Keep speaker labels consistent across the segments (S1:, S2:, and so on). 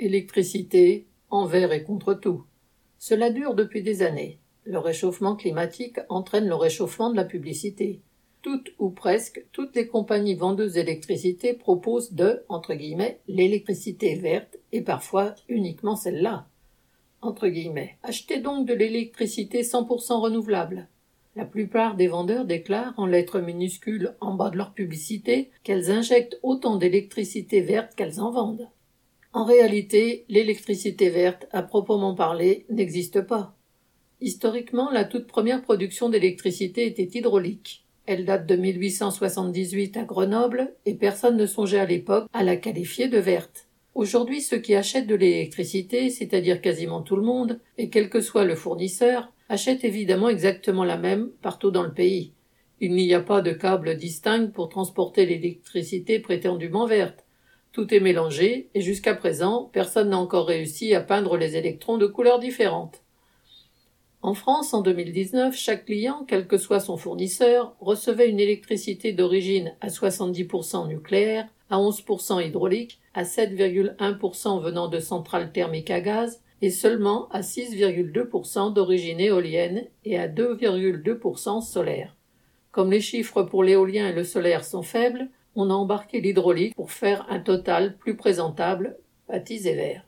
S1: Électricité, envers et contre tout. Cela dure depuis des années. Le réchauffement climatique entraîne le réchauffement de la publicité. Toutes ou presque toutes les compagnies vendeuses d'électricité proposent de, l'électricité verte et parfois uniquement celle-là. Achetez donc de l'électricité 100% renouvelable. La plupart des vendeurs déclarent en lettres minuscules en bas de leur publicité qu'elles injectent autant d'électricité verte qu'elles en vendent. En réalité, l'électricité verte, à proprement parler, n'existe pas. Historiquement, la toute première production d'électricité était hydraulique. Elle date de 1878 à Grenoble et personne ne songeait à l'époque à la qualifier de verte. Aujourd'hui, ceux qui achètent de l'électricité, c'est-à-dire quasiment tout le monde, et quel que soit le fournisseur, achètent évidemment exactement la même partout dans le pays. Il n'y a pas de câble distinct pour transporter l'électricité prétendument verte. Tout est mélangé, et jusqu'à présent, personne n'a encore réussi à peindre les électrons de couleurs différentes. En France, en 2019, chaque client, quel que soit son fournisseur, recevait une électricité d'origine à 70% nucléaire, à 11% hydraulique, à 7,1% venant de centrales thermiques à gaz et seulement à 6,2% d'origine éolienne et à 2,2% solaire. Comme les chiffres pour l'éolien et le solaire sont faibles, on a embarqué l'hydraulique pour faire un total plus présentable, baptisé vert.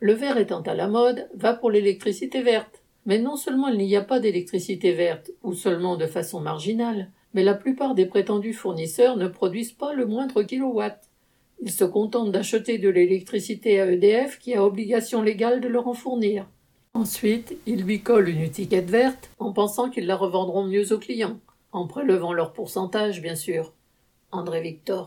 S1: Le vert étant à la mode, va pour l'électricité verte. Mais non seulement il n'y a pas d'électricité verte, ou seulement de façon marginale, mais la plupart des prétendus fournisseurs ne produisent pas le moindre kilowatt. Ils se contentent d'acheter de l'électricité à EDF qui a obligation légale de leur en fournir. Ensuite, ils lui collent une étiquette verte en pensant qu'ils la revendront mieux aux clients, en prélevant leur pourcentage, bien sûr. André Victor.